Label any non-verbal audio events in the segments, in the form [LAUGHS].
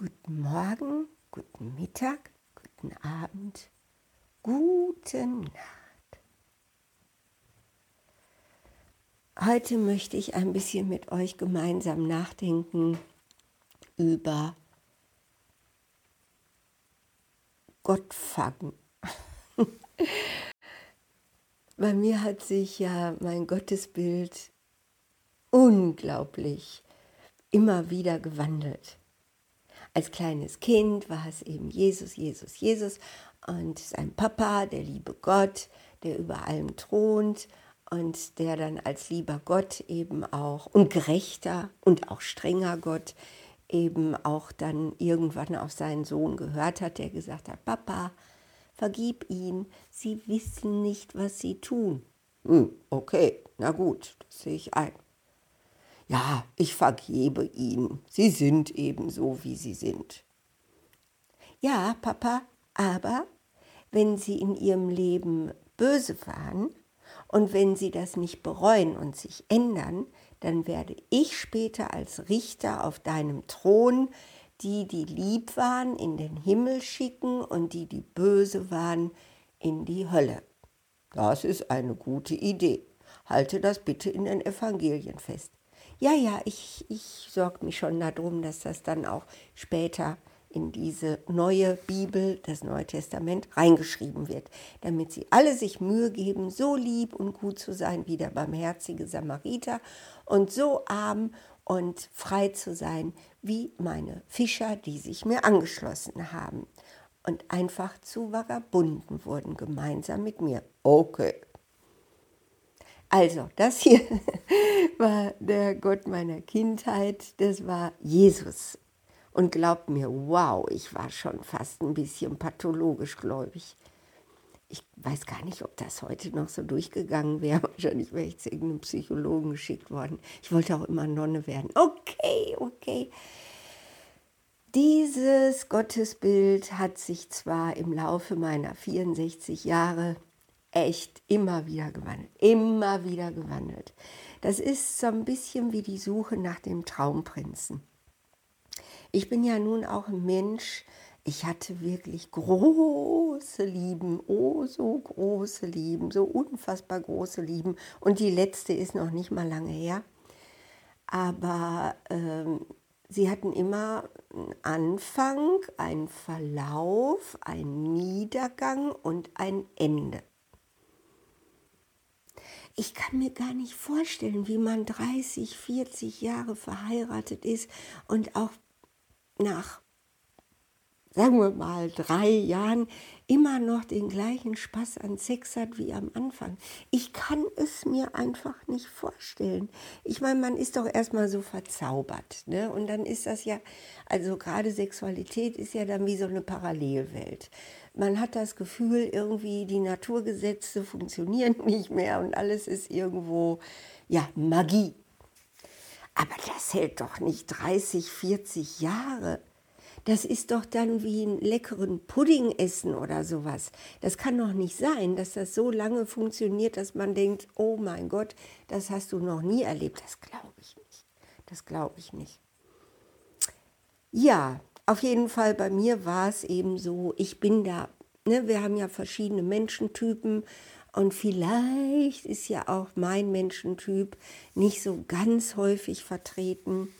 Guten Morgen, guten Mittag, guten Abend, gute Nacht. Heute möchte ich ein bisschen mit euch gemeinsam nachdenken über Gott fangen. [LAUGHS] Bei mir hat sich ja mein Gottesbild unglaublich immer wieder gewandelt. Als kleines Kind war es eben Jesus, Jesus, Jesus. Und sein Papa, der liebe Gott, der über allem thront. Und der dann als lieber Gott eben auch und gerechter und auch strenger Gott eben auch dann irgendwann auf seinen Sohn gehört hat, der gesagt hat, Papa, vergib ihn, sie wissen nicht, was sie tun. Hm, okay, na gut, das sehe ich ein ja, ich vergebe ihnen, sie sind eben so, wie sie sind. Ja, Papa, aber wenn sie in ihrem Leben böse waren und wenn sie das nicht bereuen und sich ändern, dann werde ich später als Richter auf deinem Thron die, die lieb waren, in den Himmel schicken und die, die böse waren, in die Hölle. Das ist eine gute Idee. Halte das bitte in den Evangelien fest. Ja, ja, ich, ich sorge mich schon darum, dass das dann auch später in diese neue Bibel, das Neue Testament, reingeschrieben wird, damit sie alle sich Mühe geben, so lieb und gut zu sein wie der barmherzige Samariter und so arm und frei zu sein wie meine Fischer, die sich mir angeschlossen haben und einfach zu Vagabunden wurden gemeinsam mit mir. Okay. Also, das hier [LAUGHS] war der Gott meiner Kindheit, das war Jesus. Und glaubt mir, wow, ich war schon fast ein bisschen pathologisch gläubig. Ich weiß gar nicht, ob das heute noch so durchgegangen wäre. [LAUGHS] Wahrscheinlich wäre ich zu irgendeinem Psychologen geschickt worden. Ich wollte auch immer Nonne werden. Okay, okay. Dieses Gottesbild hat sich zwar im Laufe meiner 64 Jahre echt immer wieder gewandelt, immer wieder gewandelt. Das ist so ein bisschen wie die Suche nach dem Traumprinzen. Ich bin ja nun auch ein Mensch, ich hatte wirklich große Lieben, oh so große Lieben, so unfassbar große Lieben. Und die letzte ist noch nicht mal lange her. Aber ähm, sie hatten immer einen Anfang, einen Verlauf, einen Niedergang und ein Ende ich kann mir gar nicht vorstellen, wie man 30, 40 Jahre verheiratet ist und auch nach, sagen wir mal, drei Jahren immer noch den gleichen Spaß an Sex hat wie am Anfang. Ich kann es mir einfach nicht vorstellen. Ich meine, man ist doch erstmal so verzaubert. Ne? Und dann ist das ja, also gerade Sexualität ist ja dann wie so eine Parallelwelt man hat das Gefühl, irgendwie die Naturgesetze funktionieren [LAUGHS] nicht mehr und alles ist irgendwo, ja, Magie. Aber das hält doch nicht 30, 40 Jahre. Das ist doch dann wie einen leckeren Pudding essen oder sowas. Das kann doch nicht sein, dass das so lange funktioniert, dass man denkt, oh mein Gott, das hast du noch nie erlebt. Das glaube ich nicht. Das glaube ich nicht. Ja, auf jeden Fall bei mir war es eben so, ich bin da, ne, wir haben ja verschiedene Menschentypen und vielleicht ist ja auch mein Menschentyp nicht so ganz häufig vertreten.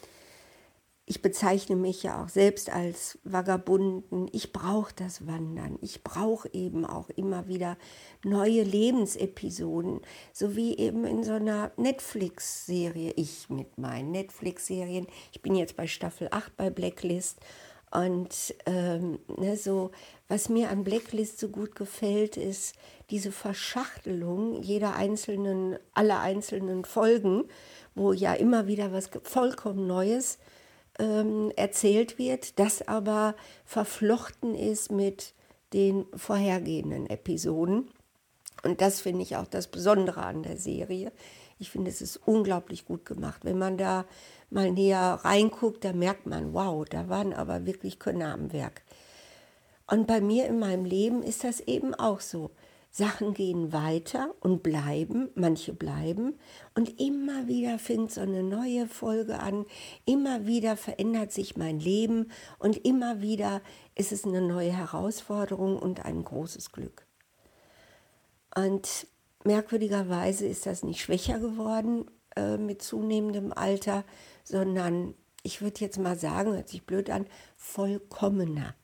Ich bezeichne mich ja auch selbst als Vagabunden. Ich brauche das Wandern. Ich brauche eben auch immer wieder neue Lebensepisoden, so wie eben in so einer Netflix-Serie. Ich mit meinen Netflix-Serien. Ich bin jetzt bei Staffel 8 bei Blacklist und ähm, ne, so, was mir an Blacklist so gut gefällt, ist diese Verschachtelung jeder einzelnen, aller einzelnen Folgen, wo ja immer wieder was vollkommen Neues ähm, erzählt wird, das aber verflochten ist mit den vorhergehenden Episoden. Und das finde ich auch das Besondere an der Serie. Ich finde, es ist unglaublich gut gemacht. Wenn man da mal näher reinguckt, da merkt man, wow, da waren aber wirklich Könner am Werk. Und bei mir in meinem Leben ist das eben auch so. Sachen gehen weiter und bleiben, manche bleiben und immer wieder fängt so eine neue Folge an, immer wieder verändert sich mein Leben und immer wieder ist es eine neue Herausforderung und ein großes Glück. Und merkwürdigerweise ist das nicht schwächer geworden äh, mit zunehmendem Alter, sondern ich würde jetzt mal sagen, hört sich blöd an, vollkommener.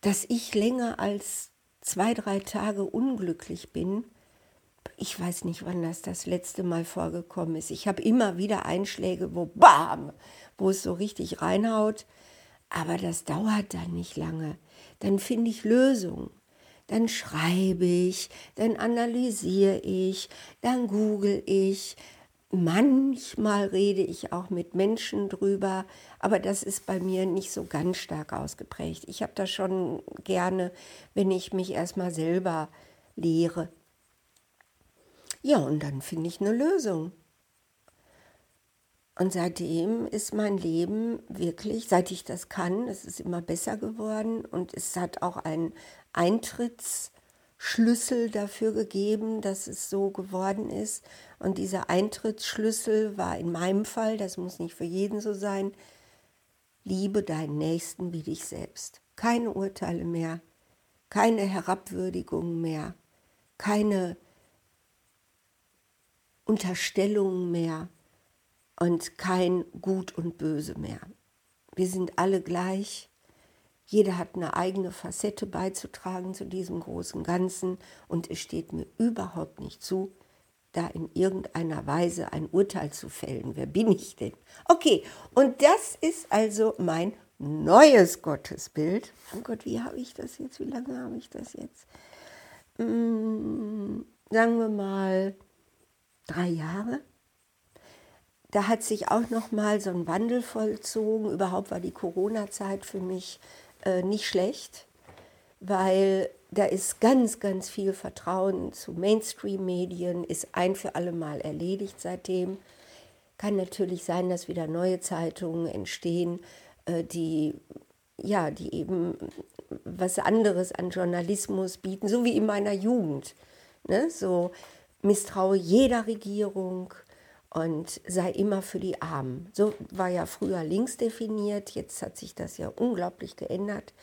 Dass ich länger als zwei, drei Tage unglücklich bin, ich weiß nicht, wann das das letzte Mal vorgekommen ist. Ich habe immer wieder Einschläge, wo bam, wo es so richtig reinhaut, aber das dauert dann nicht lange. Dann finde ich Lösungen. Dann schreibe ich, dann analysiere ich, dann google ich, Manchmal rede ich auch mit Menschen drüber, aber das ist bei mir nicht so ganz stark ausgeprägt. Ich habe das schon gerne, wenn ich mich erstmal selber lehre. Ja, und dann finde ich eine Lösung. Und seitdem ist mein Leben wirklich, seit ich das kann, es ist immer besser geworden und es hat auch einen Eintritts- Schlüssel dafür gegeben, dass es so geworden ist. Und dieser Eintrittsschlüssel war in meinem Fall, das muss nicht für jeden so sein, liebe deinen Nächsten wie dich selbst. Keine Urteile mehr, keine Herabwürdigungen mehr, keine Unterstellungen mehr und kein Gut und Böse mehr. Wir sind alle gleich jeder hat eine eigene Facette beizutragen zu diesem großen Ganzen und es steht mir überhaupt nicht zu, da in irgendeiner Weise ein Urteil zu fällen. Wer bin ich denn? Okay, und das ist also mein neues Gottesbild. Oh Gott, wie habe ich das jetzt? Wie lange habe ich das jetzt? Hm, sagen wir mal drei Jahre. Da hat sich auch noch mal so ein Wandel vollzogen. Überhaupt war die Corona-Zeit für mich äh, nicht schlecht, weil da ist ganz, ganz viel Vertrauen zu Mainstream-Medien, ist ein für alle Mal erledigt seitdem. Kann natürlich sein, dass wieder neue Zeitungen entstehen, äh, die, ja, die eben was anderes an Journalismus bieten, so wie in meiner Jugend. Ne? So misstraue jeder Regierung, und sei immer für die Armen. So war ja früher links definiert, jetzt hat sich das ja unglaublich geändert.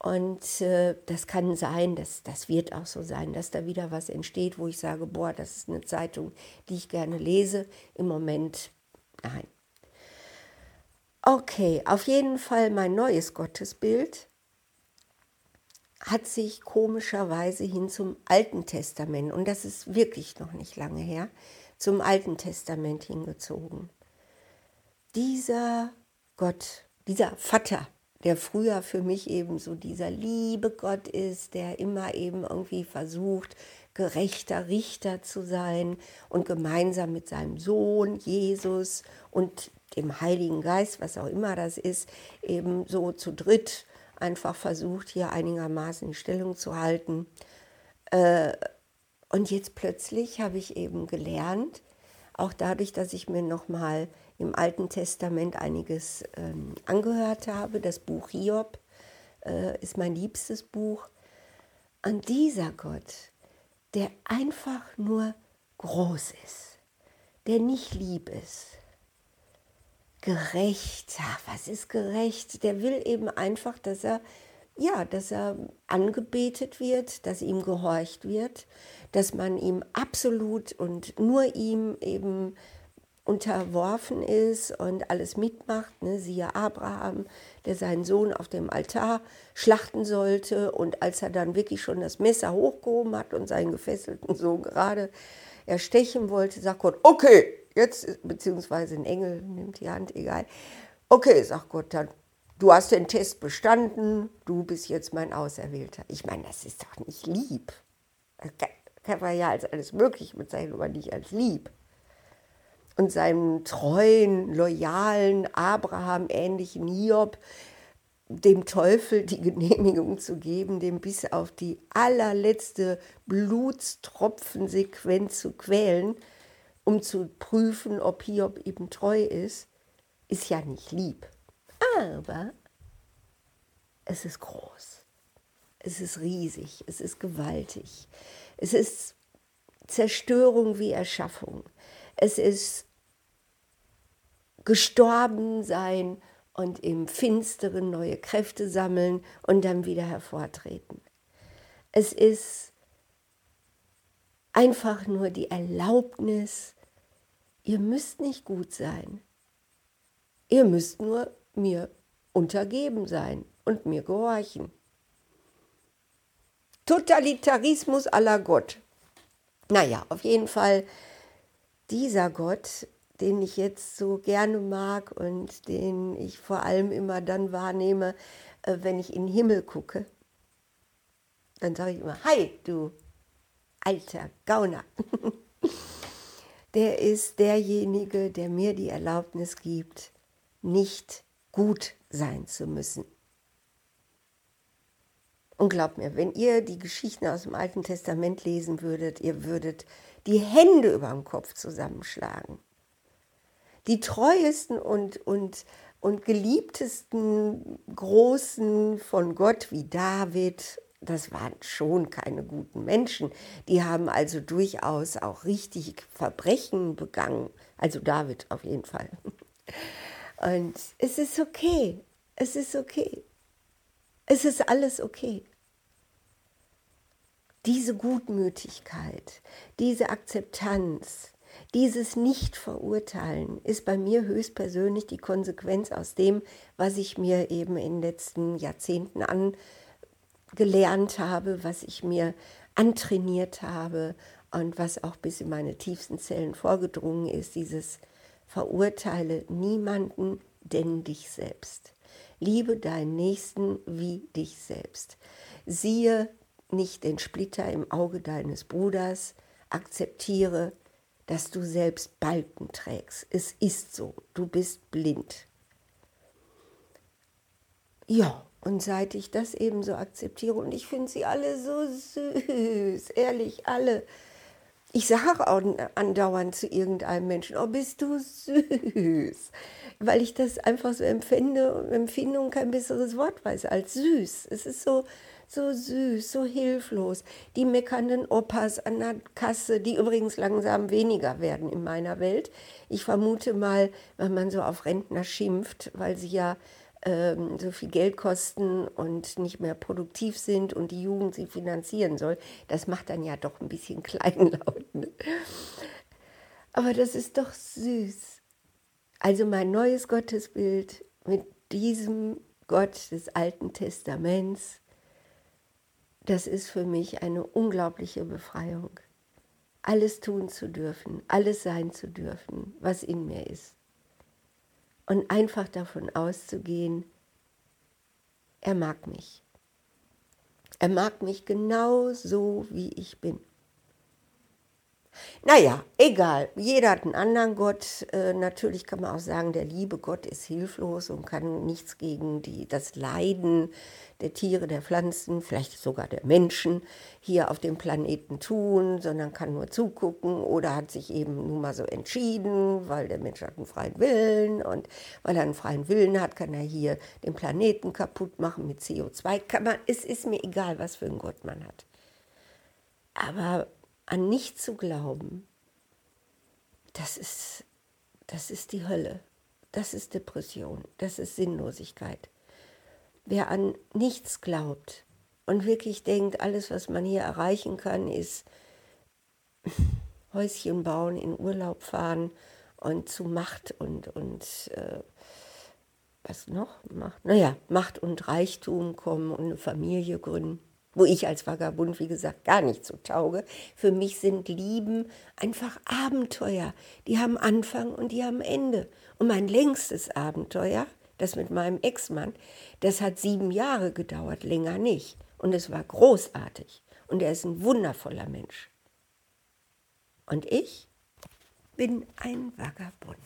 Und äh, das kann sein, dass, das wird auch so sein, dass da wieder was entsteht, wo ich sage, boah, das ist eine Zeitung, die ich gerne lese. Im Moment nein. Okay, auf jeden Fall mein neues Gottesbild hat sich komischerweise hin zum Alten Testament, und das ist wirklich noch nicht lange her, zum Alten Testament hingezogen. Dieser Gott, dieser Vater, der früher für mich eben so dieser liebe Gott ist, der immer eben irgendwie versucht, gerechter Richter zu sein und gemeinsam mit seinem Sohn Jesus und dem Heiligen Geist, was auch immer das ist, eben so zu dritt einfach versucht, hier einigermaßen in Stellung zu halten. Äh, und jetzt plötzlich habe ich eben gelernt, auch dadurch, dass ich mir nochmal im Alten Testament einiges ähm, angehört habe, das Buch Hiob äh, ist mein liebstes Buch. An dieser Gott, der einfach nur groß ist, der nicht lieb ist, gerecht, ach, was ist gerecht? Der will eben einfach, dass er ja, dass er angebetet wird, dass ihm gehorcht wird, dass man ihm absolut und nur ihm eben unterworfen ist und alles mitmacht. Ne? Siehe Abraham, der seinen Sohn auf dem Altar schlachten sollte und als er dann wirklich schon das Messer hochgehoben hat und seinen gefesselten Sohn gerade erstechen wollte, sagt Gott, okay, jetzt, beziehungsweise ein Engel nimmt die Hand, egal. Okay, sagt Gott, dann du hast den Test bestanden, du bist jetzt mein Auserwählter. Ich meine, das ist doch nicht lieb. Das kann man ja als alles Mögliche bezeichnen, aber nicht als lieb. Und seinem treuen, loyalen, Abraham-ähnlichen Hiob, dem Teufel die Genehmigung zu geben, dem bis auf die allerletzte Blutstropfensequenz zu quälen, um zu prüfen, ob Hiob eben treu ist, ist ja nicht lieb aber es ist groß. Es ist riesig, es ist gewaltig. Es ist Zerstörung wie Erschaffung. Es ist gestorben sein und im Finsteren neue Kräfte sammeln und dann wieder hervortreten. Es ist einfach nur die Erlaubnis, ihr müsst nicht gut sein. Ihr müsst nur mir untergeben sein und mir gehorchen. Totalitarismus aller Gott. Naja, auf jeden Fall dieser Gott, den ich jetzt so gerne mag und den ich vor allem immer dann wahrnehme, äh, wenn ich in den Himmel gucke. Dann sage ich immer, hi du alter Gauner. [LAUGHS] Der ist derjenige, der mir die Erlaubnis gibt, nicht gut sein zu müssen. Und glaubt mir, wenn ihr die Geschichten aus dem Alten Testament lesen würdet, ihr würdet die Hände über dem Kopf zusammenschlagen. Die treuesten und, und, und geliebtesten Großen von Gott wie David, das waren schon keine guten Menschen. Die haben also durchaus auch richtig Verbrechen begangen. Also David auf jeden Fall. Und es ist okay. Es ist okay. Es ist alles okay. Diese Gutmütigkeit, diese Akzeptanz, dieses Nicht-Verurteilen ist bei mir höchstpersönlich die Konsequenz aus dem, was ich mir eben in den letzten Jahrzehnten angelernt habe, was ich mir antrainiert habe und was auch bis in meine tiefsten Zellen vorgedrungen ist, dieses Verurteile niemanden, denn dich selbst. Liebe deinen Nächsten wie dich selbst. Siehe nicht den Splitter im Auge deines Bruders, akzeptiere, dass du selbst Balken trägst. Es ist so, du bist blind. Ja, und seit ich das eben so akzeptiere, und ich finde sie alle so süß, ehrlich, alle, ich sage auch andauernd zu irgendeinem Menschen, oh, bist du süß, weil ich das einfach so empfinde und Empfindung kein besseres Wort weiß als süß. Es ist so, so süß, so hilflos. Die meckernden Opas an der Kasse, die übrigens langsam weniger werden in meiner Welt. Ich vermute mal, wenn man so auf Rentner schimpft, weil sie ja ähm, so viel Geld kosten und nicht mehr produktiv sind und die Jugend sie finanzieren soll, das macht dann ja doch ein bisschen [LAUGHS] kleinlaut. Ne? Aber das ist doch süß. Also mein neues Gottesbild mit diesem Gott des Alten Testaments, das ist für mich eine unglaubliche Befreiung. Alles tun zu dürfen, alles sein zu dürfen, was in mir ist und einfach davon auszugehen, er mag mich. Er mag mich genau so, wie ich bin. Naja, egal. Jeder hat einen anderen Gott. Äh, natürlich kann man auch sagen, der liebe Gott ist hilflos und kann nichts gegen die, das Leiden der Tiere, der Pflanzen, vielleicht sogar der Menschen hier auf dem Planeten tun, sondern kann nur zugucken oder hat sich eben nun mal so entschieden, weil der Mensch hat einen freien Willen und weil er einen freien Willen hat, kann er hier den Planeten kaputt machen mit CO2. Kann man, es ist mir egal, was für einen Gott man hat. Aber an nicht zu glauben, das ist, das ist die Hölle. Das ist Depression. Das ist Sinnlosigkeit. Wer an nichts glaubt und wirklich denkt, alles, was man hier erreichen kann, ist Häuschen bauen, in Urlaub fahren und zu Macht und, und äh, was noch? Macht, naja, Macht und Reichtum kommen und eine Familie gründen wo ich als Vagabund, wie gesagt, gar nicht so tauge. Für mich sind Lieben einfach Abenteuer. Die haben Anfang und die haben Ende. Und mein längstes Abenteuer, das mit meinem Ex-Mann, das hat sieben Jahre gedauert, länger nicht. Und es war großartig. Und er ist ein wundervoller Mensch. Und ich bin ein Vagabund.